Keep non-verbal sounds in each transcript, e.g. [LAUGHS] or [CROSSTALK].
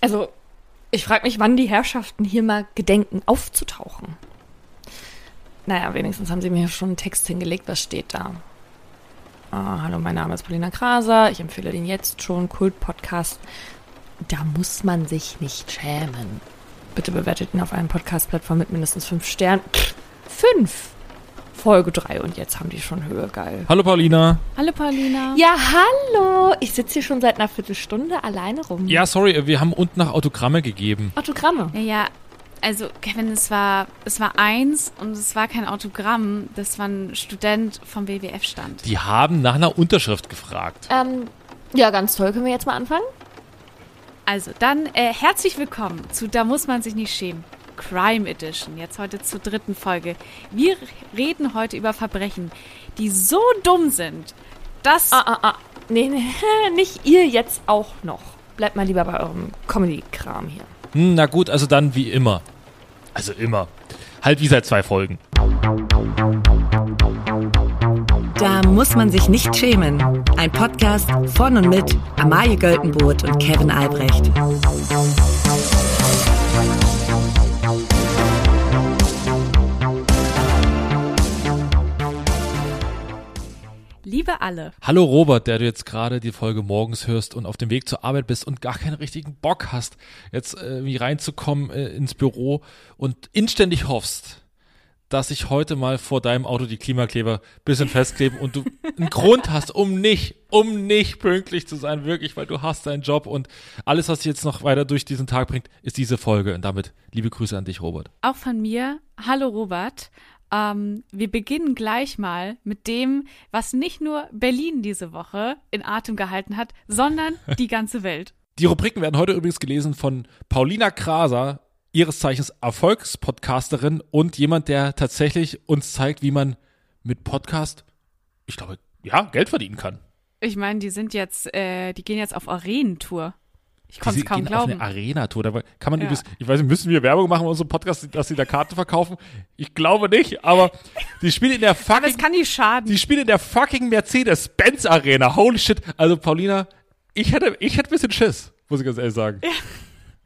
Also, ich frage mich, wann die Herrschaften hier mal gedenken, aufzutauchen. Naja, wenigstens haben sie mir schon einen Text hingelegt. Was steht da? Ah, hallo, mein Name ist Paulina Kraser. Ich empfehle den jetzt schon Kult-Podcast. Da muss man sich nicht schämen. Bitte bewertet ihn auf allen Podcast-Plattformen mit mindestens fünf Sternen. Fünf! Folge 3 und jetzt haben die schon Höhe, geil. Hallo Paulina. Hallo Paulina. Ja, hallo! Ich sitze hier schon seit einer Viertelstunde alleine rum. Ja, sorry, wir haben unten nach Autogramme gegeben. Autogramme. Naja, also Kevin, es war, es war eins und es war kein Autogramm, das war ein Student vom WWF-Stand. Die haben nach einer Unterschrift gefragt. Ähm, ja, ganz toll. Können wir jetzt mal anfangen? Also, dann äh, herzlich willkommen zu Da muss man sich nicht schämen. Crime Edition, jetzt heute zur dritten Folge. Wir reden heute über Verbrechen, die so dumm sind, dass... Ah, ah, ah. Nee, nee, [LAUGHS] nicht ihr jetzt auch noch. Bleibt mal lieber bei eurem Comedy-Kram hier. Hm, na gut, also dann wie immer. Also immer. Halt wie seit zwei Folgen. Da muss man sich nicht schämen. Ein Podcast von und mit Amalie Göltenboot und Kevin Albrecht. Alle, Hallo Robert, der du jetzt gerade die Folge morgens hörst und auf dem Weg zur Arbeit bist und gar keinen richtigen Bock hast, jetzt äh, wie reinzukommen äh, ins Büro und inständig hoffst, dass ich heute mal vor deinem Auto die Klimakleber bisschen [LAUGHS] festkleben und du einen Grund hast, um nicht, um nicht pünktlich zu sein, wirklich, weil du hast deinen Job und alles, was dich jetzt noch weiter durch diesen Tag bringt, ist diese Folge. Und damit liebe Grüße an dich, Robert. auch von mir. Hallo Robert. Ähm, wir beginnen gleich mal mit dem, was nicht nur Berlin diese Woche in Atem gehalten hat, sondern [LAUGHS] die ganze Welt. Die Rubriken werden heute übrigens gelesen von Paulina Kraser, ihres Zeichens Erfolgspodcasterin und jemand, der tatsächlich uns zeigt, wie man mit Podcast, ich glaube, ja, Geld verdienen kann. Ich meine, die sind jetzt, äh, die gehen jetzt auf Arenentour. Ich konnte Sie es kaum gehen auf glauben. eine Arena-Tour. Da kann man Ja. übrigens, ich weiß nicht, müssen wir Werbung machen in unserem Podcast, dass sie da Karten verkaufen? Ich glaube nicht, aber die spielen in der [LAUGHS] fucking, es kann nicht schaden. die spielen in der fucking Mercedes-Benz Arena. Holy shit. Also Paulina, ich hätte, ich hätte ein bisschen Schiss, muss ich ganz ehrlich sagen.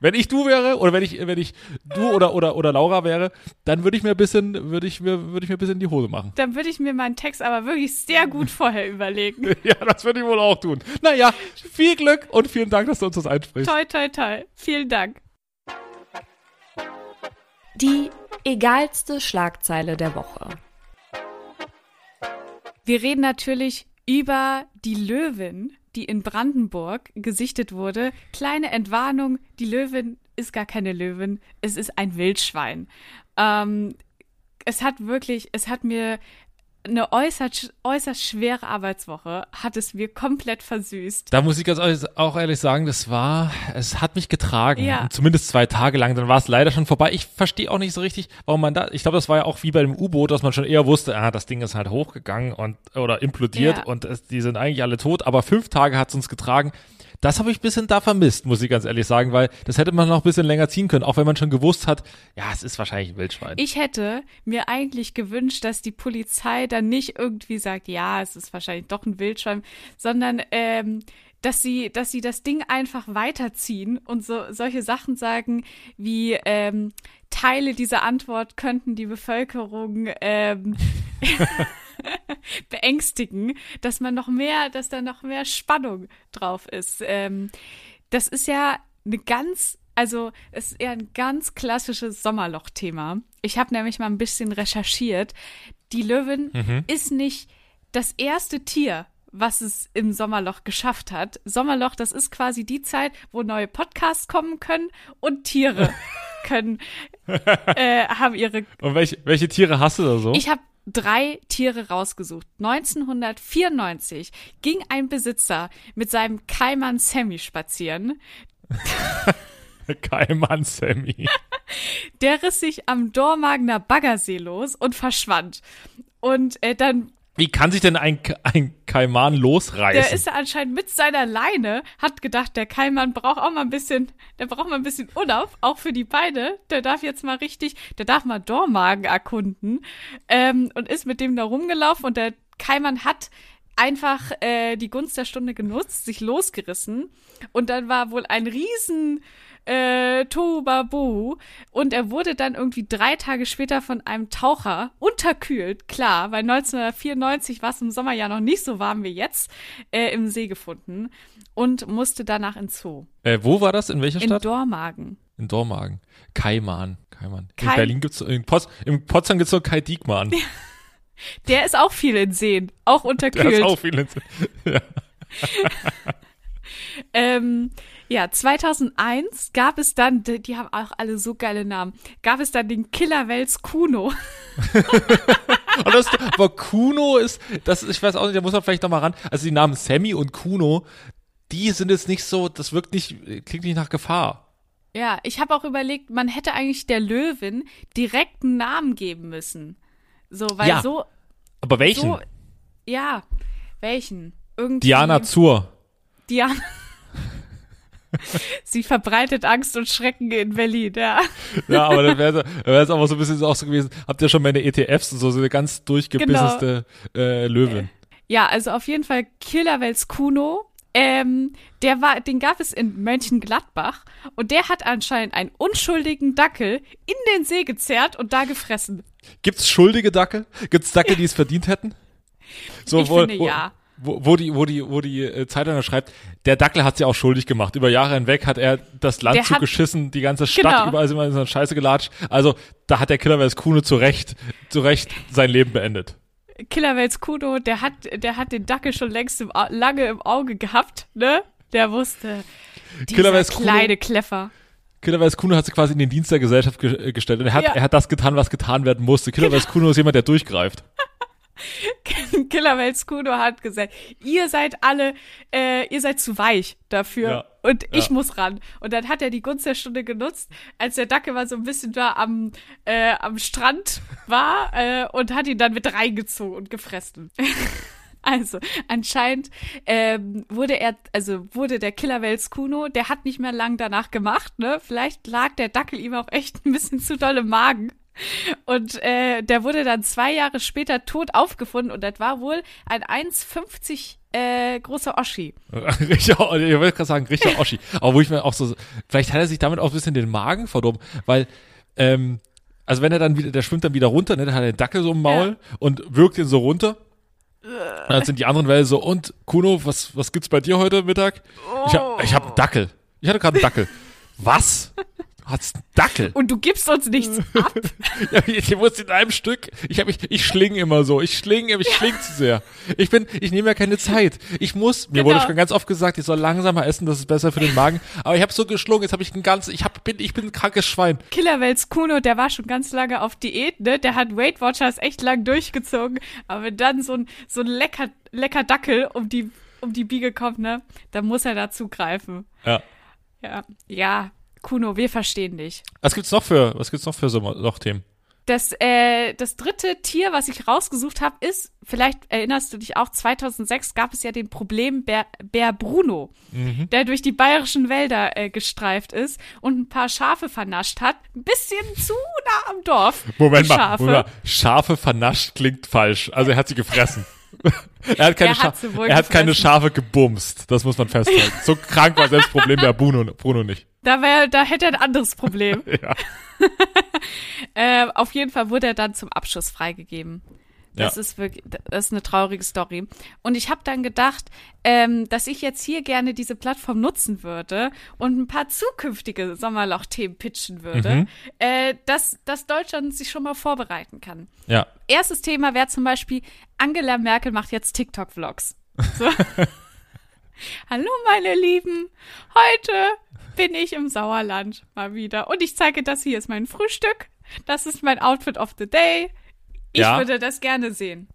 Wenn ich du wäre oder wenn ich, wenn ich du oder, oder, oder Laura wäre, dann würde ich mir ein bisschen, würde ich mir, würde ich mir ein bisschen in die Hose machen. Dann würde ich mir meinen Text aber wirklich sehr gut vorher überlegen. [LAUGHS] Ja, das würde ich wohl auch tun. Naja, viel Glück und vielen Dank, dass du uns das einsprichst. toi, toi, toi. Vielen Dank. Die egalste Schlagzeile der Woche. Wir reden natürlich über die Löwin, die in Brandenburg gesichtet wurde. Kleine Entwarnung, die Löwin ist gar keine Löwin, es ist ein Wildschwein. Ähm, es hat wirklich, es hat mir eine äußerst, äußerst schwere Arbeitswoche, hat es mir komplett versüßt. Da muss ich ganz auch ehrlich sagen, das war, es hat mich getragen. Ja. Zumindest zwei Tage lang, dann war es leider schon vorbei. Ich verstehe auch nicht so richtig, warum man da, ich glaube, das war ja auch wie bei dem U-Boot, dass man schon eher wusste, ah, das Ding ist halt hochgegangen und, oder implodiert Ja. und es, die sind eigentlich alle tot, aber fünf Tage hat es uns getragen. Das habe ich ein bisschen da vermisst, muss ich ganz ehrlich sagen, weil das hätte man noch ein bisschen länger ziehen können, auch wenn man schon gewusst hat, ja, es ist wahrscheinlich ein Wildschwein. Ich hätte mir eigentlich gewünscht, dass die Polizei dann nicht irgendwie sagt, ja, es ist wahrscheinlich doch ein Wildschwein, sondern ähm, dass sie, dass sie das Ding einfach weiterziehen und so solche Sachen sagen wie ähm, Teile dieser Antwort könnten die Bevölkerung ähm, [LAUGHS] [LAUGHS] [LAUGHS] beängstigen, dass man noch mehr, dass da noch mehr Spannung drauf ist. Ähm, das ist ja eine ganz, also es ist eher ein ganz klassisches Sommerloch-Thema. Ich habe nämlich mal ein bisschen recherchiert. Die Löwin ist nicht das erste Tier, was es im Sommerloch geschafft hat. Sommerloch, das ist quasi die Zeit, wo neue Podcasts kommen können und Tiere [LAUGHS] können, äh, haben ihre und welche, welche Tiere hast du da so? ich habe drei Tiere rausgesucht. 1994 ging ein Besitzer mit seinem Kaiman Sammy spazieren. [LAUGHS] Kaiman Sammy. Der riss sich am Dormagener Baggersee los und verschwand. Und äh, dann, Wie kann sich denn ein, ein Kaiman losreißen? der ist da anscheinend mit seiner Leine, hat gedacht, der Kaiman braucht auch mal ein bisschen, der braucht mal ein bisschen Urlaub, auch für die Beine. Der darf jetzt mal richtig, der darf mal Dormagen erkunden. Ähm, und ist mit dem da rumgelaufen und der Kaiman hat einfach äh, die Gunst der Stunde genutzt, sich losgerissen und dann war wohl ein riesen äh, Tohuwabohu. Und er wurde dann irgendwie drei Tage später von einem Taucher unterkühlt, klar, weil 1994 war es im Sommer ja noch nicht so warm wie jetzt, äh, im See gefunden und musste danach ins Zoo. Äh, wo war das? In welcher In Stadt? Dormagen. in Dormagen. Kaiman. Kaiman. In Kai- Berlin gibt's, in, Pots, in Potsdam gibt's nur Kai Diekmann. Der ist auch viel in Seen, auch Der unterkühlt. ist auch viel in, [LAUGHS] ja. [LAUGHS] Ähm, ja, 2001 gab es dann, die, haben auch alle so geile Namen, gab es dann den Killerwels Kuno. [LAUGHS] Das, aber Kuno ist, das, ich weiß auch nicht, da muss man vielleicht noch mal ran. Also die Namen Sammy und Kuno, die sind jetzt nicht so, das wirkt nicht, klingt nicht nach Gefahr. Ja, ich habe auch überlegt, man hätte eigentlich der Löwin direkt einen Namen geben müssen. So, weil Ja. so, Aber welchen? so, ja, welchen? Irgendwie. Diana Zur. Diana. [LAUGHS] Sie verbreitet Angst und Schrecken in Berlin, ja. Ja, aber dann wäre es aber so ein bisschen auch so gewesen. Habt ihr schon meine ETFs und so, so eine ganz durchgebisseste äh, Löwin. Ja, also auf jeden Fall Killerwels Kuno. Ähm, der war, den gab es in Mönchengladbach und der hat anscheinend einen unschuldigen Dackel in den See gezerrt und da gefressen. Gibt's schuldige Dackel? Gibt's Dackel, die es verdient hätten? So, Ich wo, finde, wo, ja. Wo, wo die, wo die, wo die äh, Zeitung schreibt, der Dackel hat sie auch schuldig gemacht. Über Jahre hinweg hat er das Land Der hat- zugeschissen, die ganze Stadt, Genau. überall sind wir in so eine Scheiße gelatscht. Also, da hat der Killerwels Kuhne zu Recht, zu Recht sein Leben beendet. Killerwels Kuno, der hat, der hat den Dackel schon längst im, lange im Auge gehabt, ne? Der wusste. Dieser Kuno- kleine Kleffer. Killerwels Kuhne hat sich quasi in den Dienst der Gesellschaft ge äh, gestellt und er hat, Ja. er hat das getan, was getan werden musste. Killerwels Kuhne ist jemand, der durchgreift. Killerwels Kuno hat gesagt, ihr seid alle, äh, ihr seid zu weich dafür Ja. und ich Ja. muss ran. Und dann hat er die Gunst der Stunde genutzt, als der Dackel mal so ein bisschen da am, äh, am Strand war äh, und hat ihn dann mit reingezogen und gefressen. [LAUGHS] Also, anscheinend ähm, wurde er, also wurde der Killerwels Kuno, der hat nicht mehr lang danach gemacht, ne? Vielleicht lag der Dackel ihm auch echt ein bisschen zu doll im Magen. Und äh, der wurde dann zwei Jahre später tot aufgefunden und das war wohl ein 1,50 äh, großer Oschi. [LAUGHS] Richtiger, ich wollte gerade sagen, richtiger Oschi. Aber wo ich mir auch so, vielleicht hat er sich damit auch ein bisschen den Magen verdorben, weil, ähm, also wenn er dann wieder, der schwimmt dann wieder runter, ne, dann hat er den Dackel so im Maul und wirkt ihn so runter. Und dann sind die anderen Wellen so, und Kuno, was, was gibt's bei dir heute Mittag? Ich hab, ich hab einen Dackel. Ich hatte gerade einen Dackel. Was? Hast einen Dackel? Und du gibst uns nichts [LAUGHS] ab. Ja, ich, ich muss in einem Stück. Ich hab mich, ich schlinge immer so. Ich schlinge, ich schlinge zu sehr. Ich bin, ich nehme ja keine Zeit. Ich muss, mir wurde Genau. schon ganz oft gesagt, ich soll langsamer essen, das ist besser für den Magen. Aber ich habe so geschlungen, jetzt habe ich ein ganz, ich hab, bin, ich bin ein krankes Schwein. Killerwels Kuno, der war schon ganz lange auf Diät, ne? Der hat Weight Watchers echt lang durchgezogen. Aber wenn dann so ein, so ein lecker, lecker Dackel um die, um die Biege kommt, ne? Dann muss er da zugreifen. Ja. Ja, ja, Kuno, wir verstehen dich. Was gibt's noch für, was gibt's noch für Sommerloch-Themen? Das, äh, das dritte Tier, was ich rausgesucht habe, ist, vielleicht erinnerst du dich auch, 2006 gab es ja den Problembär Bär Bruno, der durch die bayerischen Wälder äh, gestreift ist und ein paar Schafe vernascht hat. Ein bisschen zu nah am Dorf. Moment mal, Schafe. Moment mal. Schafe vernascht klingt falsch. Also er hat sie gefressen. [LAUGHS] er hat keine, Er hat er hat keine. Schafe gebumst. Das muss man festhalten. So krank war selbst Problem der Bruno, Bruno nicht. Da, wär, da hätte er ein anderes Problem. [LAUGHS] Ja. [LAUGHS] äh, auf jeden Fall wurde er dann zum Abschuss freigegeben. Das Ja. ist wirklich, das ist eine traurige Story. Und ich habe dann gedacht, ähm, dass ich jetzt hier gerne diese Plattform nutzen würde und ein paar zukünftige Sommerloch-Themen pitchen würde, Mhm. äh, dass, dass Deutschland sich schon mal vorbereiten kann. Ja. Erstes Thema wäre zum Beispiel, Angela Merkel macht jetzt TikTok-Vlogs. So. [LAUGHS] Hallo meine Lieben, heute bin ich im Sauerland mal wieder und ich zeige, das hier ist mein Frühstück, das ist mein Outfit of the Day. Ich Ja. würde das gerne sehen.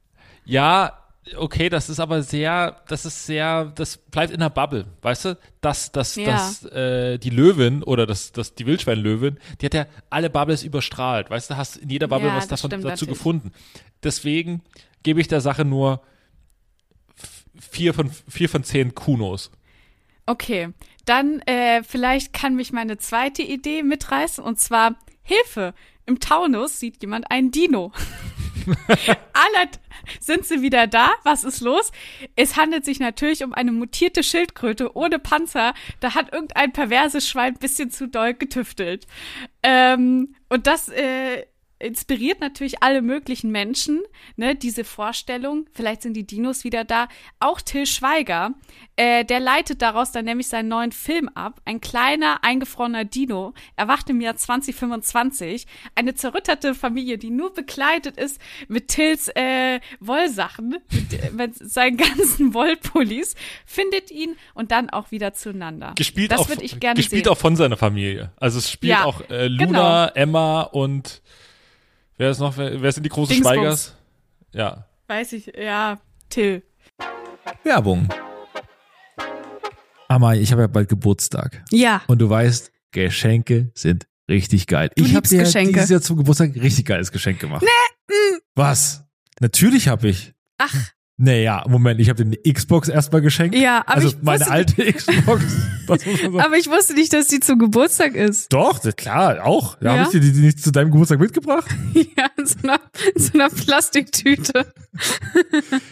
Ja, okay, das ist aber sehr, das ist sehr, das bleibt in der Bubble, weißt du? Das, das, Ja. das, äh, die Löwin oder das, das, die Wildschweinlöwin, die hat ja alle Bubbles überstrahlt, weißt du? Hast in jeder Bubble Ja, was davon dazu natürlich. gefunden. Deswegen gebe ich der Sache nur vier von, vier von zehn Kunos. Okay, dann äh, vielleicht kann mich meine zweite Idee mitreißen und zwar Hilfe. Im Taunus sieht jemand einen Dino. [LAUGHS] aller, sind sie wieder da. Was ist los? Es handelt sich natürlich um eine mutierte Schildkröte ohne Panzer. Da hat irgendein perverses Schwein ein bisschen zu doll getüftelt. Ähm, und das äh, inspiriert natürlich alle möglichen Menschen, ne, diese Vorstellung, vielleicht sind die Dinos wieder da. Auch Till Schweiger, äh, der leitet daraus dann nämlich seinen neuen Film ab. Ein kleiner, eingefrorener Dino erwacht im Jahr 2025. Eine zerrüttete Familie, die nur bekleidet ist mit Tills äh, Wollsachen, mit, mit seinen ganzen [LAUGHS] Wollpullis, findet ihn und dann auch wieder zueinander. Gespielt, das würde ich gerne gespielt sehen. auch von seiner Familie. Also es spielt Ja, auch äh, Luna, genau. Emma und wer ist noch, wer, wer sind die großen Dingsbums. Schweigers? Ja. Weiß ich, ja, Till. Werbung. Amai, ich habe ja bald Geburtstag. Ja. Und du weißt, Geschenke sind richtig geil. Du ich habe dir Geschenke. dieses Jahr zum Geburtstag ein richtig geiles Geschenk gemacht. Nee. Was? Natürlich habe ich. Ach, Naja, Moment, ich habe dir eine Xbox erstmal geschenkt. ja, aber also ich meine wusste, alte Xbox. [LAUGHS] Aber ich wusste nicht, dass sie zum Geburtstag ist. Doch, klar, auch. Da Ja? habe ich dir die, die nicht zu deinem Geburtstag mitgebracht. [LAUGHS] Ja, in so einer, in so einer Plastiktüte.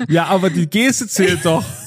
Ja, aber die Geste zählt doch. [LAUGHS]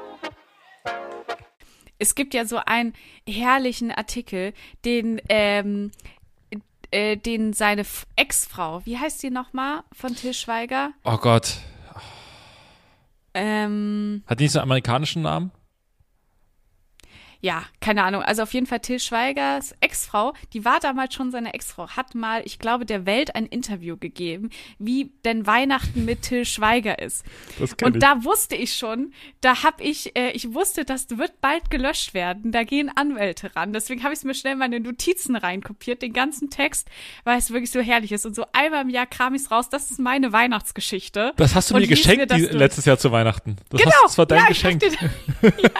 Es gibt ja so einen herrlichen Artikel, den, ähm, äh, den seine Ex-Frau, wie heißt die nochmal von Till Schweiger? Oh Gott. Ähm, Hat die nicht so einen amerikanischen Namen? Ja, keine Ahnung. Also auf jeden Fall Till Schweigers Ex-Frau, die war damals schon seine Ex-Frau, hat mal, ich glaube, der Welt ein Interview gegeben, wie denn Weihnachten mit Till Schweiger ist. Das Und ich. da wusste ich schon, da hab ich, äh, ich wusste, das wird bald gelöscht werden. Da gehen Anwälte ran. Deswegen habe ich mir schnell meine Notizen reinkopiert, den ganzen Text, weil es wirklich so herrlich ist. Und so einmal im Jahr kram ich's raus. Das ist meine Weihnachtsgeschichte. Das hast du mir geschenkt mir die, letztes Jahr zu Weihnachten. Das, Genau, hast, das war dein ja, ich Geschenk. [LAUGHS]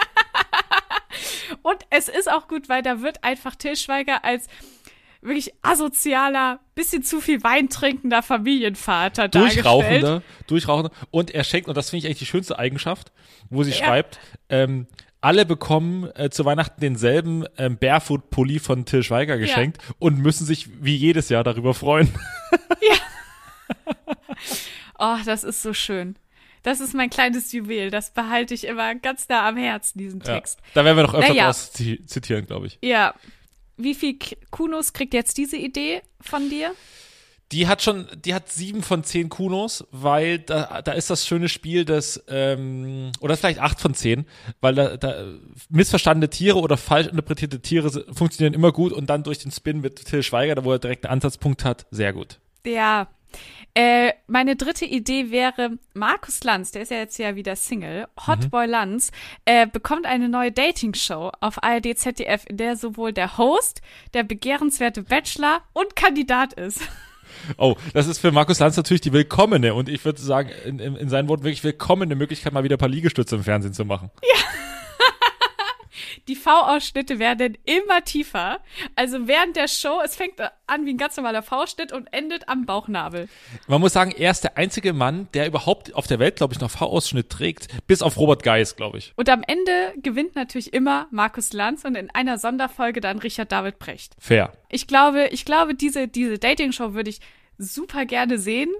[LAUGHS] ja. Und es ist auch gut, weil da wird einfach Till Schweiger als wirklich asozialer, bisschen zu viel Wein trinkender Familienvater dargestellt. Durchrauchender, durchrauchender. Und er schenkt, und das finde ich eigentlich die schönste Eigenschaft, wo sie Ja. schreibt, ähm, alle bekommen äh, zu Weihnachten denselben ähm, Barefoot-Pulli von Till Schweiger geschenkt und müssen sich wie jedes Jahr darüber freuen. [LAUGHS] Oh, das ist so schön. Das ist mein kleines Juwel. Das behalte ich immer ganz nah am Herzen, diesen Ja. Text. Da werden wir noch öfter Naja. draus zi- zitieren, glaube ich. Ja. Wie viel Kunos kriegt jetzt diese Idee von dir? Die hat schon, die hat sieben von zehn Kunos, weil da, da ist das schöne Spiel, das, ähm, oder vielleicht acht von zehn, weil da, da missverstandene Tiere oder falsch interpretierte Tiere funktionieren immer gut und dann durch den Spin mit Till Schweiger, da wo er direkt einen Ansatzpunkt hat, sehr gut. Ja. Äh, meine dritte Idee wäre, Markus Lanz, der ist ja jetzt ja wieder Single, Hotboy Lanz, äh, bekommt eine neue Dating-Show auf ARD ZDF, in der sowohl der Host, der begehrenswerte Bachelor und Kandidat ist. Oh, das ist für Markus Lanz natürlich die willkommene und ich würde sagen, in, in, in seinen Worten wirklich willkommene Möglichkeit, mal wieder ein paar Liegestütze im Fernsehen zu machen. Die V-Ausschnitte werden immer tiefer. Also während der Show, es fängt an wie ein ganz normaler V-Schnitt und endet am Bauchnabel. Man muss sagen, er ist der einzige Mann, der überhaupt auf der Welt, glaube ich, noch V-Ausschnitt trägt, bis auf Robert Geis, glaube ich. Und am Ende gewinnt natürlich immer Markus Lanz und in einer Sonderfolge dann Richard David Precht. Fair. Ich glaube, ich glaube, diese, diese Dating-Show würde ich super gerne sehen.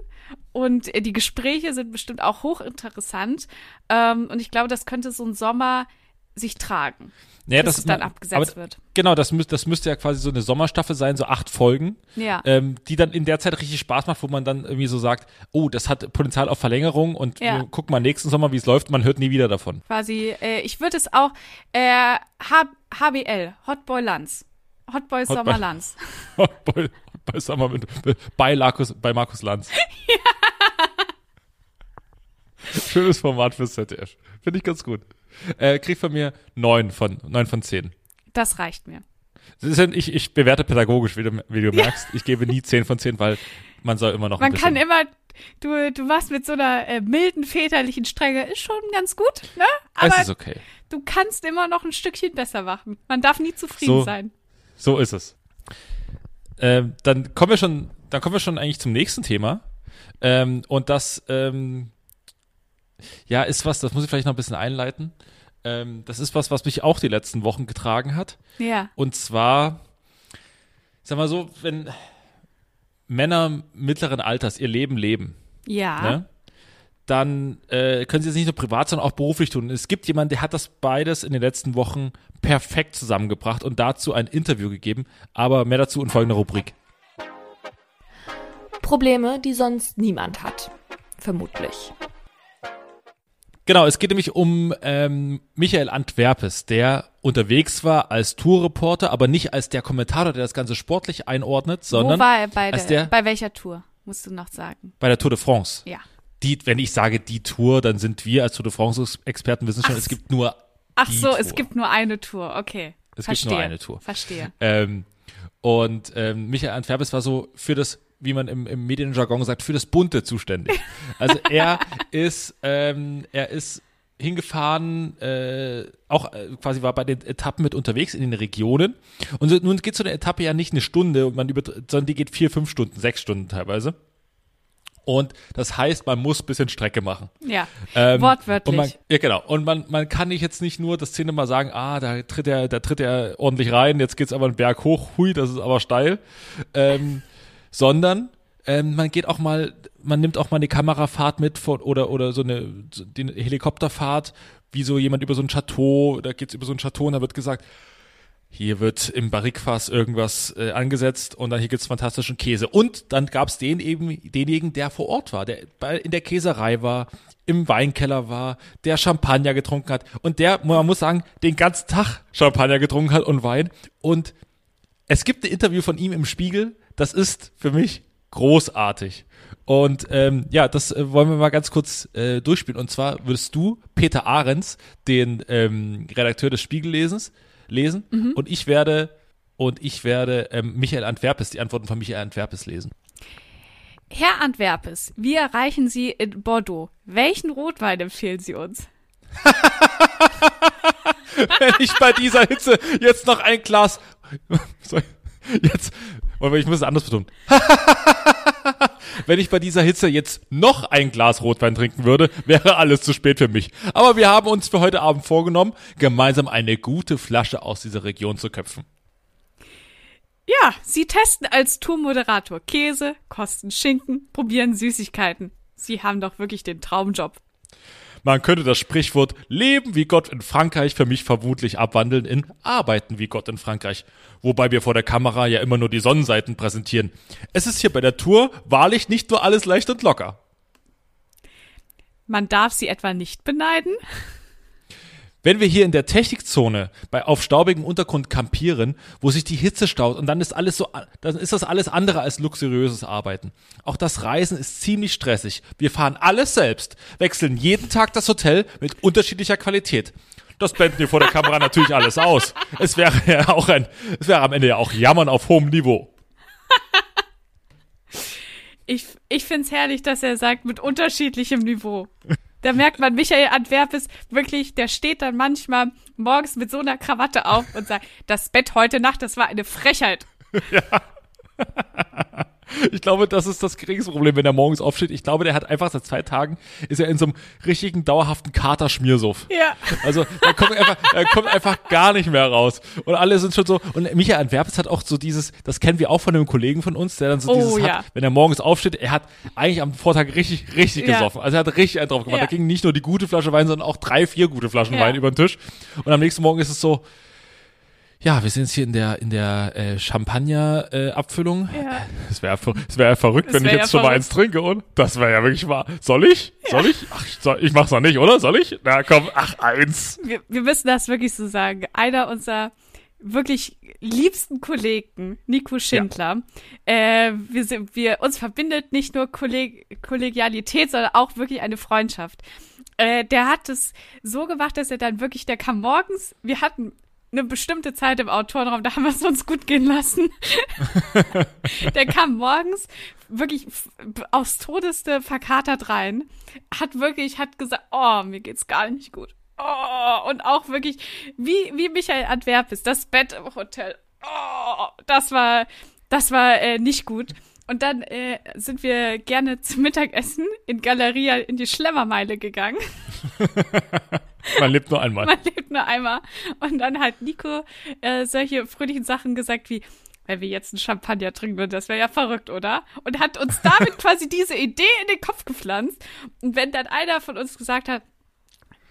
Und äh, die Gespräche sind bestimmt auch hochinteressant. Ähm, und ich glaube, das könnte so ein Sommer sich tragen. Naja, bis es dann abgesetzt aber, wird. Genau, das, müß, das müsste ja quasi so eine Sommerstaffel sein, so acht Folgen, Ja. ähm, die dann in der Zeit richtig Spaß macht, wo man dann irgendwie so sagt, oh, das hat Potenzial auf Verlängerung und Ja. gucken mal nächsten Sommer, wie es läuft, man hört nie wieder davon. Quasi, äh, ich würde es auch äh, H HBL, Hotboy Lanz. Hotboy Hotboy- Sommer Lanz. [LAUGHS] bei, bei, Sommer mit, bei, Markus, bei Markus Lanz. [LAUGHS] Schönes Format fürs ZDF. Finde ich ganz gut. Äh, kriegt von mir neun von, neun von zehn. Das reicht mir. Ja- ich, ich bewerte pädagogisch, wie du, wie du merkst. Ich gebe nie zehn von zehn, weil man soll immer noch Man kann immer, du, du machst mit so einer äh, milden väterlichen Strenge, ist schon ganz gut, ne? es Aber ist okay. du kannst immer noch ein Stückchen besser machen. Man darf nie zufrieden So. sein. So ist es. Ähm, dann kommen wir schon, dann kommen wir schon eigentlich zum nächsten Thema. Ähm, und das, ähm, ja, ist was, das muss ich vielleicht noch ein bisschen einleiten. Ähm, das ist was, was mich auch die letzten Wochen getragen hat. Ja. Und zwar, sag mal so, wenn Männer mittleren Alters ihr Leben leben, Ja. ne? dann äh, können sie es nicht nur privat, sondern auch beruflich tun. Es gibt jemanden, der hat das beides in den letzten Wochen perfekt zusammengebracht und dazu ein Interview gegeben. Aber mehr dazu in folgender Rubrik. Probleme, die sonst niemand hat. Vermutlich. Genau, es geht nämlich um ähm, Michael Antwerpes, der unterwegs war als Tourreporter, aber nicht als der Kommentator, der das Ganze sportlich einordnet, sondern Wo war er bei, als der, der- bei welcher Tour? Musst du noch sagen. bei der Tour de France. Ja. Die, wenn ich sage die Tour, dann sind wir als Tour de France-Experten wissen schon, Ach es gibt nur Ach so, es Tour. gibt nur eine Tour. Okay. Es gibt Verstehe. nur eine Tour. Verstehe. Ähm, und ähm, Michael Antwerpes war so für das, wie man im, im Medienjargon sagt, für das Bunte zuständig. Also [LAUGHS] er ist, ähm, er ist hingefahren, äh, auch äh, quasi war bei den Etappen mit unterwegs in den Regionen. Und so, nun geht so eine Etappe ja nicht eine Stunde, und man über, sondern die geht vier, fünf Stunden, sechs Stunden teilweise. Und das heißt, man muss ein bisschen Strecke machen. Ja. Ähm, Wortwörtlich. Und man, ja, genau. Und man, man kann nicht jetzt nicht nur das Szene mal sagen, ah, da tritt er, da tritt er ordentlich rein, jetzt geht's aber einen Berg hoch, hui, das ist aber steil. Ähm, sondern ähm, man geht auch mal, man nimmt auch mal eine Kamerafahrt mit von, oder, oder so eine, so die Helikopterfahrt, wie so jemand über so ein Chateau, da geht's über so ein Chateau und da wird gesagt, hier wird im Barrikfass irgendwas äh, angesetzt und dann hier gibt's fantastischen Käse. Und dann gab's den eben, denjenigen, der vor Ort war, der in der Käserei war, im Weinkeller war, der Champagner getrunken hat und der, man muss sagen, den ganzen Tag Champagner getrunken hat und Wein. Und es gibt ein Interview von ihm im Spiegel, das ist für mich großartig. Und ähm, ja, das äh, wollen wir mal ganz kurz äh, durchspielen. Und zwar würdest du Peter Ahrens, den ähm, Redakteur des Spiegellesens, lesen und ich werde und ich werde ähm, Michael Antwerpes, die Antworten von Michael Antwerpes lesen. Herr Antwerpes, wie erreichen Sie in Bordeaux? Welchen Rotwein empfehlen Sie uns? [LAUGHS] Wenn ich bei dieser Hitze jetzt noch ein Glas [LAUGHS] Sorry, jetzt, ich muss es anders betonen. [LAUGHS] Wenn ich bei dieser Hitze jetzt noch ein Glas Rotwein trinken würde, wäre alles zu spät für mich. Aber wir haben uns für heute Abend vorgenommen, gemeinsam eine gute Flasche aus dieser Region zu köpfen. Ja, Sie testen als Tourmoderator Käse, kosten Schinken, probieren Süßigkeiten. Sie haben doch wirklich den Traumjob. Man könnte das Sprichwort Leben wie Gott in Frankreich für mich vermutlich abwandeln in Arbeiten wie Gott in Frankreich. Wobei wir vor der Kamera ja immer nur die Sonnenseiten präsentieren. Es ist hier bei der Tour wahrlich nicht nur alles leicht und locker. Man darf Sie etwa nicht beneiden? Wenn wir hier in der Technikzone bei auf staubigem Untergrund kampieren, wo sich die Hitze staut und dann ist alles so, dann ist das alles andere als luxuriöses Arbeiten. Auch das Reisen ist ziemlich stressig. Wir fahren alles selbst, wechseln jeden Tag das Hotel mit unterschiedlicher Qualität. Das blenden wir vor der Kamera natürlich alles aus. Es wäre ja auch ein, es wäre am Ende ja auch Jammern auf hohem Niveau. Ich, ich find's herrlich, dass er sagt, mit unterschiedlichem Niveau. Da merkt man, Michael Antwerpes wirklich, der steht dann manchmal morgens mit so einer Krawatte auf und sagt, das Bett heute Nacht, das war eine Frechheit. Ich glaube, das ist das geringste Problem, wenn er morgens aufsteht. Ich glaube, der hat einfach seit zwei Tagen, ist er in so einem richtigen, dauerhaften Katerschmiersuff. Ja. Also, er kommt einfach, er kommt einfach gar nicht mehr raus. Und alle sind schon so, und Michael Antwerpes hat auch so dieses, das kennen wir auch von einem Kollegen von uns, der dann so Oh, dieses ja. hat, wenn er morgens aufsteht, er hat eigentlich am Vortag richtig, richtig Ja. gesoffen. Also er hat richtig einen drauf gemacht. Ja. Da ging nicht nur die gute Flasche Wein, sondern auch drei, vier gute Flaschen. Wein über den Tisch. Und am nächsten Morgen ist es so, ja, wir sind jetzt hier in der in der äh, Champagner äh, Abfüllung. Ja. Es wäre es wäre ja verrückt, Es wenn ich wär jetzt ja schon mal eins trinke und das wäre ja wirklich wahr. Soll ich? Soll ich? Ach, ich, soll, ich mach's noch nicht, oder? Soll ich? Na komm, ach eins. wir, wir müssen das wirklich so sagen. Einer unserer wirklich liebsten Kollegen, Nico Schindler, äh, wir sind, wir, uns verbindet nicht nur Kolleg Kollegialität, sondern auch wirklich eine Freundschaft. Äh, der hat es so gemacht, dass er dann wirklich, der kam morgens, wir hatten eine bestimmte Zeit im Autorenraum, da haben wir es uns gut gehen lassen. [LAUGHS] der kam morgens wirklich aufs Todeste verkatert rein, hat wirklich, hat gesagt, oh, mir geht's gar nicht gut. Oh, und auch wirklich, wie, wie Michael Antwerpes, das Bett im Hotel. Oh, das war, das war äh, nicht gut. Und dann äh, sind wir gerne zum Mittagessen in Galeria in die Schlemmermeile gegangen. [LAUGHS] Man lebt nur einmal. [LAUGHS] Man lebt nur einmal. Und dann hat Nico äh, solche fröhlichen Sachen gesagt wie, wenn wir jetzt einen Champagner trinken würden, das wäre ja verrückt, oder? Und hat uns [LAUGHS] damit quasi diese Idee in den Kopf gepflanzt. Und wenn dann einer von uns gesagt hat,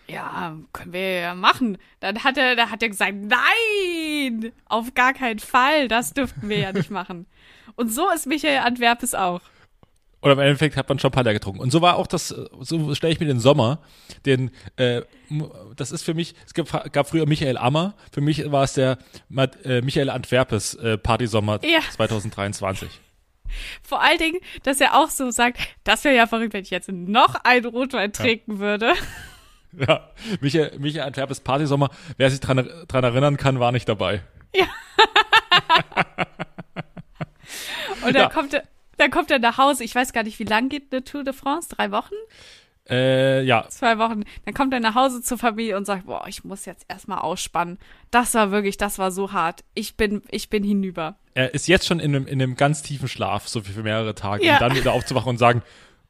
ja, können wir ja machen, dann hat er, da hat er gesagt, nein, auf gar keinen Fall, das dürften wir ja nicht machen. Und so ist Michael Antwerpes auch. Oder im Endeffekt hat man Champagner getrunken. Und so war auch das, so stelle ich mir den Sommer, den, äh, das ist für mich, es gab, gab früher Michael Ammer, für mich war es der äh, Michael Antwerpes äh, Partysommer Ja. 2023. Vor allen Dingen, dass er auch so sagt, das wäre ja verrückt, wenn ich jetzt noch einen Rotwein trinken würde. [LAUGHS] Ja, Michael, Michael Antwerpes Partysommer, wer sich dran, dran erinnern kann, war nicht dabei. [LAUGHS] Und dann Ja. kommt er, dann kommt er nach Hause. Ich weiß gar nicht, wie lang geht eine Tour de France? Drei Wochen? Äh, ja, Zwei Wochen. Dann kommt er nach Hause zur Familie und sagt, boah, ich muss jetzt erstmal ausspannen. Das war wirklich, das war so hart. Ich bin, ich bin hinüber. er ist jetzt schon in einem, in einem ganz tiefen Schlaf, so für mehrere Tage, Ja. und dann wieder aufzuwachen und sagen,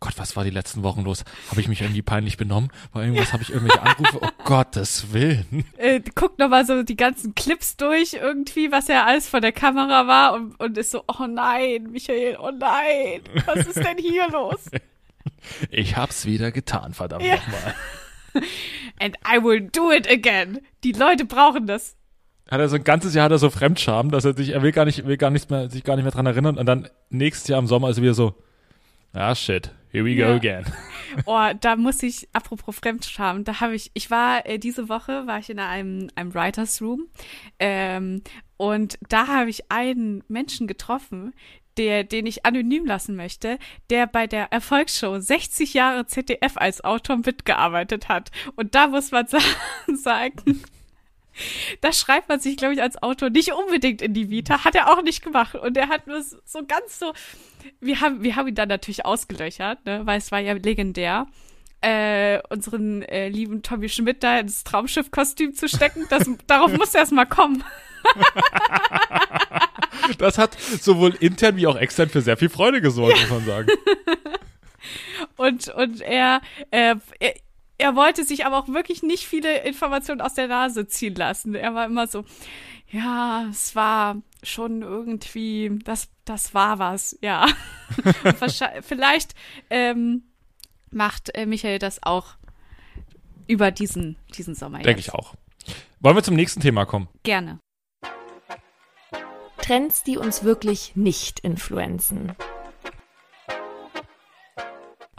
Gott, was war die letzten Wochen los? Habe ich mich irgendwie peinlich benommen? War irgendwas, habe ich irgendwelche Anrufe? Oh [LAUGHS] Gottes Willen. Äh, guckt nochmal so die ganzen Clips durch irgendwie, was er alles vor der Kamera war und, und ist so, oh nein, Michael, oh nein, was ist denn hier los? [LAUGHS] Ich hab's wieder getan, verdammt Ja. nochmal. [LAUGHS] And I will do it again. Die Leute brauchen das. Hat er so ein ganzes Jahr hat er so Fremdscham, dass er sich, er will gar nicht, will gar nichts mehr, sich gar nicht mehr dran erinnern und dann nächstes Jahr im Sommer ist er wieder so, ah shit, here we go Ja. again. [LAUGHS] Oh, da muss ich, apropos Fremdscham, da habe ich, ich war, äh, diese Woche war ich in einem, einem Writers Room ähm, und da habe ich einen Menschen getroffen, der, den ich anonym lassen möchte, der bei der Erfolgsshow 60 Jahre ZDF als Autor mitgearbeitet hat. Und da muss man [LAUGHS] sa sagen, da schreibt man sich, glaube ich, als Autor nicht unbedingt in die Vita. Hat er auch nicht gemacht. Und er hat nur so ganz so, wir haben, wir haben ihn dann natürlich ausgelöchert, ne, weil es war ja legendär. Äh, unseren äh, lieben Tommy Schmidt da ins Traumschiff-Kostüm zu stecken, das, [LAUGHS] darauf muss erst mal kommen. Das hat sowohl intern wie auch extern für sehr viel Freude gesorgt, muss man sagen. [LAUGHS] Und, und er, äh, er, er wollte sich aber auch wirklich nicht viele Informationen aus der Nase ziehen lassen. Er war immer so, ja, es war schon irgendwie, das, das war was, ja. [LAUGHS] Vielleicht ähm, macht äh, Michael das auch über diesen, diesen Sommer Denke ich auch. Wollen wir zum nächsten Thema kommen? Gerne. Trends, die uns wirklich nicht influenzen.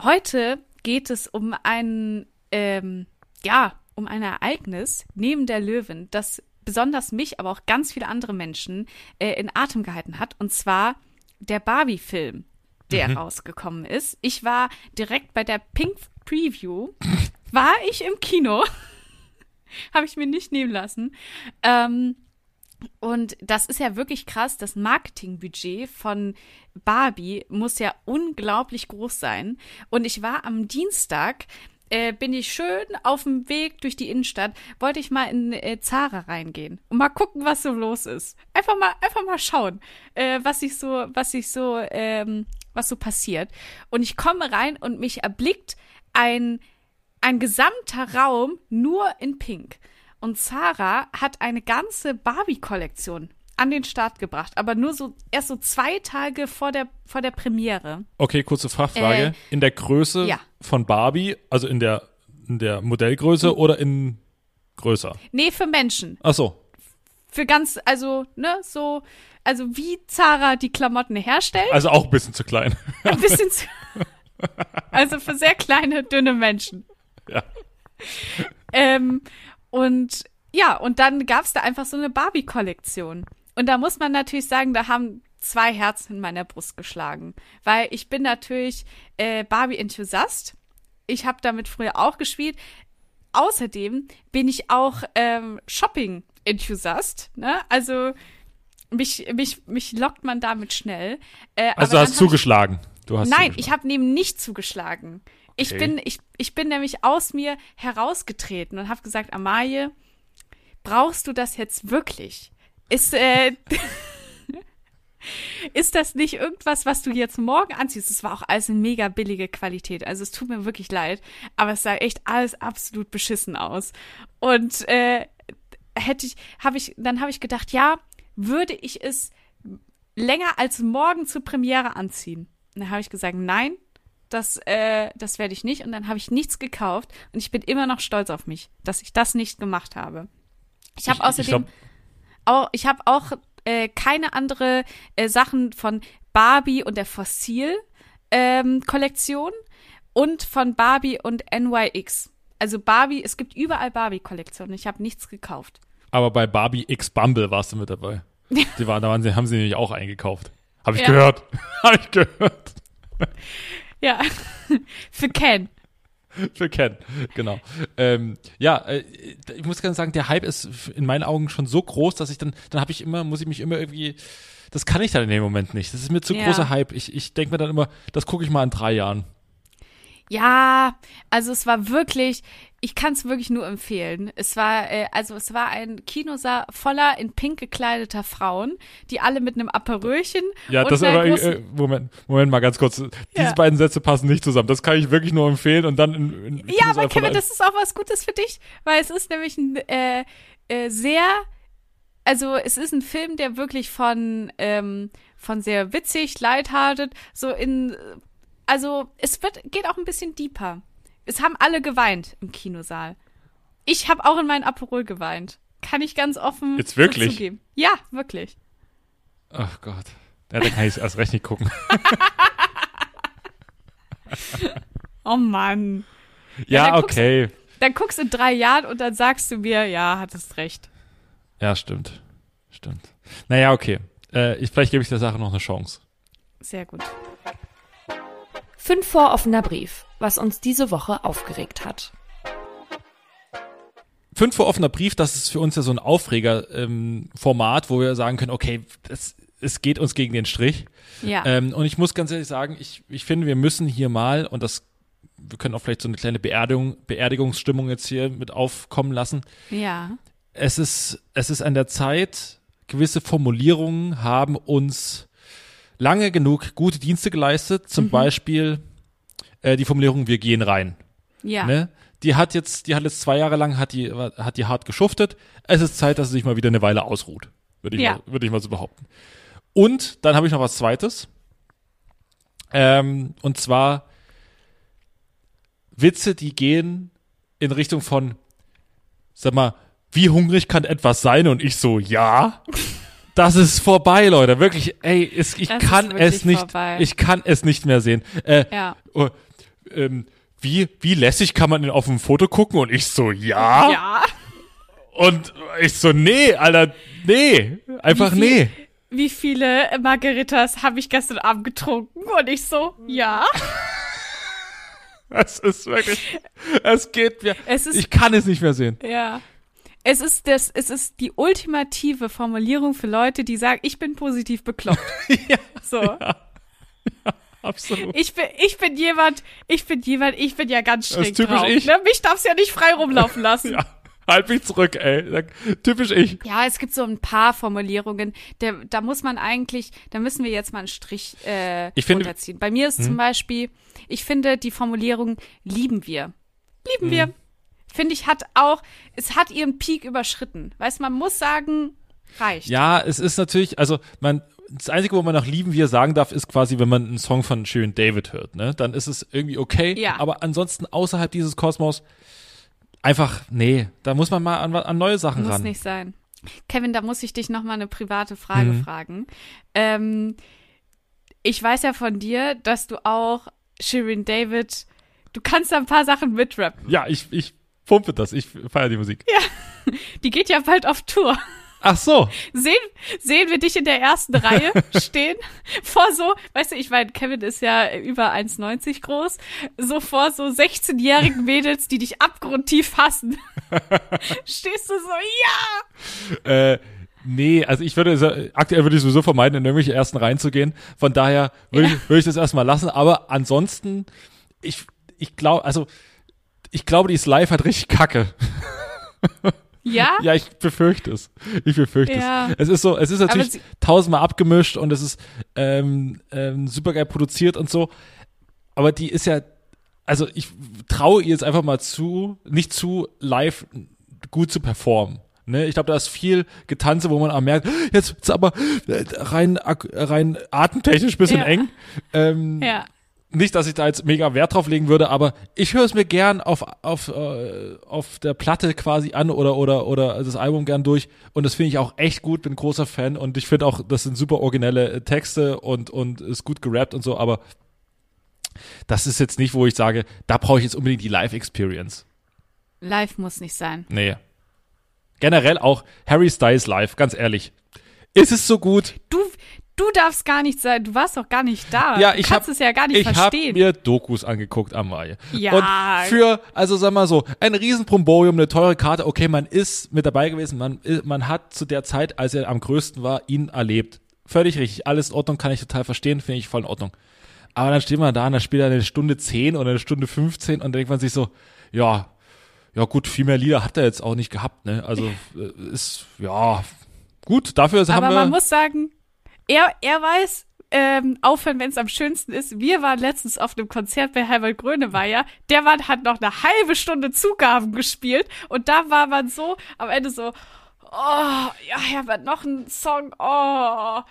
Heute geht es um ein, ähm, ja, um ein Ereignis neben der Löwen, das besonders mich, aber auch ganz viele andere Menschen äh, in Atem gehalten hat. Und zwar der Barbie-Film, der rausgekommen ist. Ich war direkt bei der Pink Preview, [LAUGHS] war ich im Kino. [LAUGHS] Habe ich mir nicht nehmen lassen. Ähm, und das ist ja wirklich krass. Das Marketingbudget von Barbie muss ja unglaublich groß sein. Und ich war am Dienstag äh, bin ich schön auf dem Weg durch die Innenstadt, wollte ich mal in äh, Zara reingehen und mal gucken, was so los ist. Einfach mal, einfach mal schauen, äh, was sich so, was sich so, ähm, was so passiert. Und ich komme rein und mich erblickt ein, ein gesamter Raum nur in Pink. Und Zara hat eine ganze Barbie-Kollektion an den Start gebracht, aber nur so erst so zwei Tage vor der vor der Premiere. Okay, kurze Fachfrage. Äh, in der Größe ja. von Barbie, also in der, in der Modellgröße oder in größer? Nee, für Menschen. Ach so. Für ganz, also, ne, so, also wie Zara die Klamotten herstellt. Also auch ein bisschen zu klein. [LAUGHS] Ein bisschen zu. Also für sehr kleine, dünne Menschen. Ja. Ähm, und ja, und dann gab's da einfach so eine Barbie-Kollektion. Und da muss man natürlich sagen, da haben zwei Herzen in meiner Brust geschlagen. Weil ich bin natürlich äh, Barbie-Enthusiast. Ich habe damit früher auch gespielt. Außerdem bin ich auch ähm, Shopping-Enthusiast. Ne? Also mich, mich, mich lockt man damit schnell. Äh, Also du hast ich- zugeschlagen. Du hast Nein, zugeschlagen. ich habe neben nicht zugeschlagen. Ich Okay. bin, ich, ich bin nämlich aus mir herausgetreten und habe gesagt, Amalie, brauchst du das jetzt wirklich? Ist, äh, [LAUGHS] ist das nicht irgendwas, was du jetzt morgen anziehst? Es war auch alles in mega billige Qualität. Also es tut mir wirklich leid, aber es sah echt alles absolut beschissen aus. Und äh, hätte ich, habe ich, dann habe ich gedacht, ja, würde ich es länger als morgen zur Premiere anziehen? Und dann habe ich gesagt, nein, das, äh, das werde ich nicht. Und dann habe ich nichts gekauft und ich bin immer noch stolz auf mich, dass ich das nicht gemacht habe. Ich habe Ich- ich außerdem glaub- auch, ich habe auch äh, keine andere äh, Sachen von Barbie und der Fossil ähm, Kollektion und von Barbie und NYX. Also Barbie, es gibt überall Barbie-Kollektionen. Ich habe nichts gekauft. Aber bei Barbie X Bumble warst du mit dabei. [LAUGHS] Die waren, da waren sie, haben sie nämlich auch eingekauft. Habe ich Ja. gehört. [LAUGHS] Habe ich gehört. Ja, [LAUGHS] für Ken. [LAUGHS] Für Ken, genau. Ähm, ja, äh, ich muss ganz sagen, der Hype ist in meinen Augen schon so groß, dass ich dann, dann habe ich immer, muss ich mich immer irgendwie, das kann ich dann in dem Moment nicht. Das ist mir zu Ja. großer Hype. Ich, ich denke mir dann immer, das gucke ich mal in drei Jahren. Ja, also es war wirklich, ich kann es wirklich nur empfehlen. Es war, äh, also es war ein Kinosaal voller in pink gekleideter Frauen, die alle mit einem Aperölchen Ja, das aber, äh, Moment, Moment mal ganz kurz. Diese Ja. beiden Sätze passen nicht zusammen. Das kann ich wirklich nur empfehlen und dann in, in Ja, aber Kevin, das ist auch was Gutes für dich, weil es ist nämlich ein äh, äh, sehr, also es ist ein Film, der wirklich von ähm, von sehr witzig, lighthearted, so in, also es wird geht auch ein bisschen deeper. Es haben alle geweint im Kinosaal. Ich habe auch in meinen Aperol geweint. Kann ich ganz offen Jetzt wirklich? zugeben. Ja, wirklich. Ach Gott. Ja, dann kann ich es erst recht nicht gucken. [LAUGHS] Oh Mann. Ja, dann guckst- okay. Dann guckst du in drei Jahren und dann sagst du mir, ja, hattest recht. Ja, stimmt. Stimmt. Naja, okay. Äh, ich, vielleicht gebe ich der Sache noch eine Chance. Sehr gut. Fünf vor offener Brief, was uns diese Woche aufgeregt hat. Fünf vor offener Brief, das ist für uns ja so ein Aufreger-Format, wo wir sagen können, okay, das, es geht uns gegen den Strich. Ja. Ähm, und ich muss ganz ehrlich sagen, ich, ich finde, wir müssen hier mal, und das, wir können auch vielleicht so eine kleine Beerdigung, Beerdigungsstimmung jetzt hier mit aufkommen lassen. ja. Es ist, es ist an der Zeit, gewisse Formulierungen haben uns lange genug gute Dienste geleistet. Zum Beispiel äh, die Formulierung, wir gehen rein. Ja. Ne? Die hat jetzt, die hat jetzt zwei Jahre lang, hat die, hat die hart geschuftet. Es ist Zeit, dass sie sich mal wieder eine Weile ausruht. Würde ich, Ja. mal, würde ich mal so behaupten. Und dann habe ich noch was Zweites. Ähm, und zwar Witze, die gehen in Richtung von, sag mal, wie hungrig kann etwas sein? Und ich so, ja. Das ist vorbei, Leute. Wirklich, ey, es, ich Das kann es nicht, vorbei. ich kann es nicht mehr sehen. Äh, Ja. Ähm, wie, wie lässig kann man denn auf dem Foto gucken? Und ich so, ja. Ja. Und ich so, nee, Alter, nee. Einfach Wie nee. viel- Wie viele Margaritas habe ich gestern Abend getrunken? Und ich so, ja. [LAUGHS] Es ist wirklich, es geht mir, Es ist, ich kann es nicht mehr sehen. ja. Es ist das, es ist die ultimative Formulierung für Leute, die sagen, ich bin positiv bekloppt. [LAUGHS] Ja, So. Absolut. Ich bin, ich bin jemand, ich bin jemand, ich bin ja ganz Das ist strikt typisch drauf. ich. Ne? Mich darf's ja nicht frei rumlaufen [LAUGHS] lassen. Ja, halt mich zurück, ey. Typisch ich. Ja, es gibt so ein paar Formulierungen, der, da muss man eigentlich, da müssen wir jetzt mal einen Strich äh, Ich finde- runterziehen. Bei mir ist Hm? zum Beispiel, ich finde die Formulierung lieben wir. Lieben wir. Hm. Finde ich, hat auch, es hat ihren Peak überschritten. Weißt man muss sagen, reicht. Ja, es ist natürlich, also man, das Einzige, wo man nach Lieben wir sagen darf, ist quasi, wenn man einen Song von Shirin David hört, ne? Dann ist es irgendwie okay. Ja. Aber ansonsten außerhalb dieses Kosmos einfach, nee, da muss man mal an, an neue Sachen Muss ran. nicht sein. Kevin, da muss ich dich noch mal eine private Frage Mhm. fragen. Ähm, ich weiß ja von dir, dass du auch Shirin David, du kannst da ein paar Sachen mitrappen. Ja, ich, ich pumpe das, ich feiere die Musik. [LAUGHS] Die geht ja bald auf Tour. Ach so. Sehen, sehen wir dich in der ersten Reihe [LAUGHS] stehen? Vor so, weißt du, ich meine, Kevin ist ja über 1,90 groß, so vor so 16-jährigen [LAUGHS] Mädels, die dich abgrundtief hassen. [LAUGHS] Stehst du so, ja! Äh, nee, also ich würde, aktuell würde ich sowieso vermeiden, in irgendwelche ersten reinzugehen. Von daher würde Ja. ich, würde ich das erstmal lassen. Aber ansonsten, ich, ich glaube, also, ich glaube, die live halt richtig kacke. Ja? Ja, ich befürchte es. Ich befürchte Ja. es. Es ist so, es ist natürlich sie- tausendmal abgemischt und es ist ähm, ähm, super geil produziert und so. Aber die ist ja, also ich traue ihr jetzt einfach mal zu, nicht zu, live gut zu performen. Ne, ich glaube, da ist viel Getanze, wo man auch merkt, jetzt ist aber äh, rein, rein atemtechnisch bisschen Ja. eng. Ähm, Ja. Nicht, dass ich da jetzt mega Wert drauf legen würde, aber ich höre es mir gern auf, auf, äh, auf der Platte quasi an oder, oder, oder das Album gern durch. Und das finde ich auch echt gut, bin großer Fan und ich finde auch, das sind super originelle äh, Texte und, und ist gut gerappt und so, aber das ist jetzt nicht, wo ich sage, da brauche ich jetzt unbedingt die Live-Experience. Live muss nicht sein. Nee. Generell auch Harry Styles live, ganz ehrlich. Ist es so gut? Du, du darfst gar nicht sein, du warst doch gar nicht da. Ja, du ich kannst hab, es ja gar nicht ich habe verstehen. mir Dokus angeguckt am Mai. Ja. Und für, also sag mal so, ein Riesenpromborium, eine teure Karte, okay, man ist mit dabei gewesen, man, man hat zu der Zeit, als er am größten war, ihn erlebt. Völlig richtig, alles in Ordnung, kann ich total verstehen, finde ich voll in Ordnung. Aber dann steht man da und dann spielt er eine Stunde 10 oder eine Stunde 15 und dann denkt man sich so, ja, ja gut, viel mehr Lieder hat er jetzt auch nicht gehabt, ne? Also [LAUGHS] äh, ist, ja, gut, dafür haben Aber wir... man muss sagen, er, er weiß, ähm, aufhören, wenn es am schönsten ist. Wir waren letztens auf einem Konzert bei Herbert Grönemeyer. Der Mann hat noch eine halbe Stunde Zugaben gespielt und da war man so am Ende so, oh, ja, Herbert, noch ein Song, oh.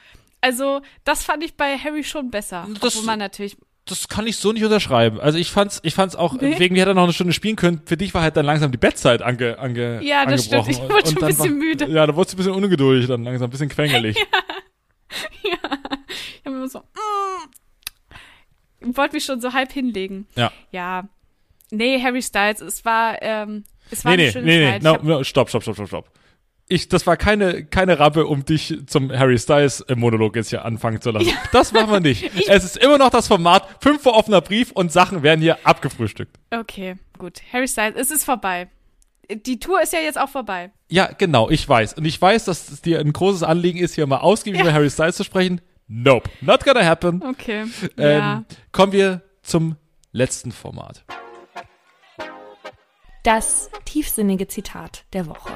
Also, das fand ich bei Harry schon besser. Das- obwohl man natürlich, das kann ich so nicht unterschreiben. Also ich fand's, ich fand's auch, Nee. wegen mir hätte er noch eine Stunde spielen können. Für dich war halt dann langsam die Bettzeit ange, ange, Ja, das stimmt. Ich wurde schon ein bisschen müde. Ja, da wurdest du ein bisschen ungeduldig dann langsam, ein bisschen quengelig. [LAUGHS] [LAUGHS] ich hab immer so, mm, wollte mich schon so halb hinlegen. Ja. Ja. Nee, Harry Styles, es war, ähm, es war Nee, eine nee, nee, nee, Zeit. No, hab- no, stopp, stopp, stopp, stopp, stopp. Ich, das war keine, keine Rappe, um dich zum Harry Styles äh, Monolog jetzt hier anfangen zu lassen. Das machen wir nicht. [LAUGHS] es ist immer noch das Format, fünf vor offener Brief und Sachen werden hier abgefrühstückt. Okay, gut. Harry Styles, es ist vorbei. Die Tour ist ja jetzt auch vorbei. Ja, genau, ich weiß. Und ich weiß, dass es dir ein großes Anliegen ist, hier mal ausgiebig über Harry Styles zu sprechen. Nope, not gonna happen. Okay. Ähm, ja. Kommen wir zum letzten Format. Das tiefsinnige Zitat der Woche.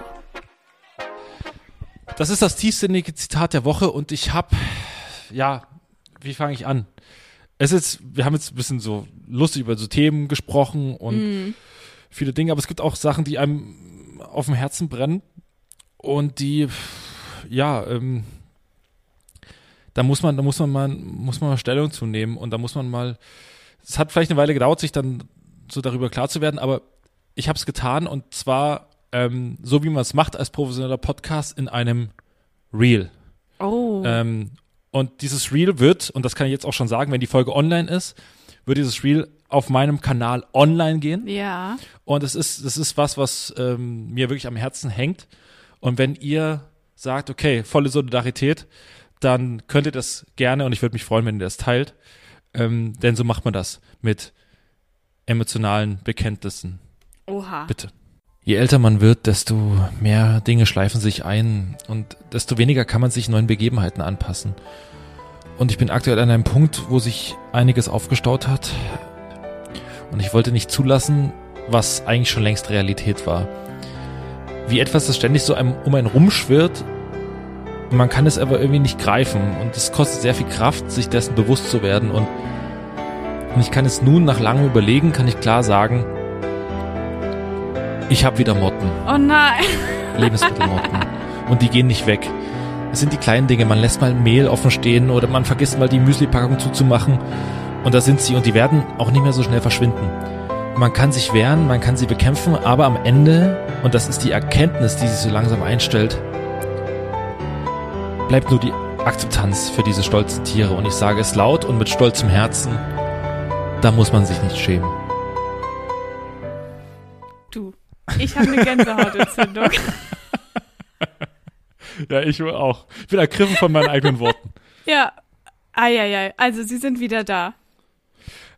Das ist das tiefsinnige Zitat der Woche und ich habe, ja, wie fange ich an? Es ist, wir haben jetzt ein bisschen so lustig über so Themen gesprochen und viele Dinge, aber es gibt auch Sachen, die einem auf dem Herzen brennen und die, ja, ähm, da muss man, da muss man mal, muss man mal Stellung zu nehmen und da muss man mal, es hat vielleicht eine Weile gedauert, sich dann so darüber klar zu werden, aber ich habe es getan und zwar ähm, so, wie man es macht als professioneller Podcast in einem Reel. Oh. Ähm, und dieses Reel wird, und das kann ich jetzt auch schon sagen, wenn die Folge online ist, wird dieses Reel auf meinem Kanal online gehen. ja. Und es ist, das ist was, was ähm, mir wirklich am Herzen hängt. Und wenn ihr sagt, okay, volle Solidarität, dann könnt ihr das gerne und ich würde mich freuen, wenn ihr das teilt. Ähm, denn so macht man das mit emotionalen Bekenntnissen. Oha. Bitte. Je älter man wird, desto mehr Dinge schleifen sich ein und desto weniger kann man sich neuen Begebenheiten anpassen. Und ich bin aktuell an einem Punkt, wo sich einiges aufgestaut hat. Und ich wollte nicht zulassen, was eigentlich schon längst Realität war. Wie etwas, das ständig so einem, um einen rumschwirrt. Man kann es aber irgendwie nicht greifen. Und es kostet sehr viel Kraft, sich dessen bewusst zu werden. Und, und ich kann es nun nach langem Überlegen, kann ich klar sagen, ich habe wieder Motten. Oh nein. Lebensmittelmotten. Und die gehen nicht weg. Es sind die kleinen Dinge. Man lässt mal Mehl offen stehen oder man vergisst mal die Müsli-Packung zuzumachen. Und da sind sie und die werden auch nicht mehr so schnell verschwinden. Man kann sich wehren, man kann sie bekämpfen, aber am Ende, und das ist die Erkenntnis, die sich so langsam einstellt, bleibt nur die Akzeptanz für diese stolzen Tiere. Und ich sage es laut und mit stolzem Herzen, da muss man sich nicht schämen. Du, ich habe eine Gänsehautentzündung. [LAUGHS] Ja, ich auch. Ich bin ergriffen von meinen eigenen Worten. ja. Eieiei. Also, sie sind wieder da.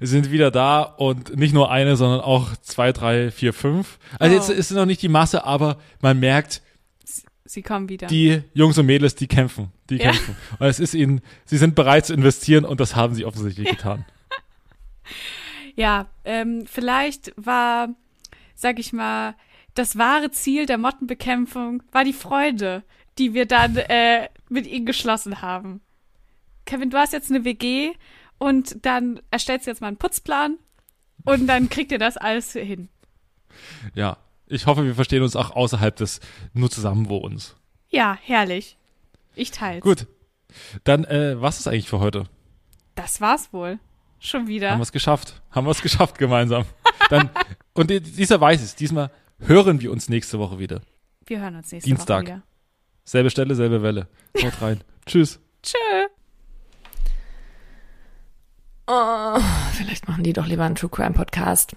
Sind wieder da und nicht nur eine, sondern auch zwei, drei, vier, fünf. Also Oh. jetzt ist es noch nicht die Masse, aber man merkt, Sie kommen wieder. die Jungs und Mädels, die kämpfen, die Ja. kämpfen. Und es ist ihnen, sie sind bereit zu investieren und das haben sie offensichtlich getan. [LAUGHS] Ja, ähm, vielleicht war, sag ich mal, das wahre Ziel der Mottenbekämpfung war die Freude, die wir dann äh, mit ihnen geschlossen haben. Kevin, du hast jetzt eine WG und dann erstellst du jetzt mal einen Putzplan und dann kriegt ihr das alles hin. Ja, ich hoffe, wir verstehen uns auch außerhalb des nur Zusammenwohnens. Ja, herrlich. Ich teil's. Gut, dann äh, was ist eigentlich für heute? Das war's wohl. Schon wieder. Haben wir es geschafft? Haben wir es geschafft gemeinsam? Dann und die- dieser weiß es. Diesmal hören wir uns nächste Woche wieder. wir hören uns nächste Dienstag. Woche wieder. Selbe Stelle, selbe Welle. Haut rein. [LAUGHS] Tschüss. Tschö. Oh, vielleicht machen die doch lieber einen True Crime Podcast.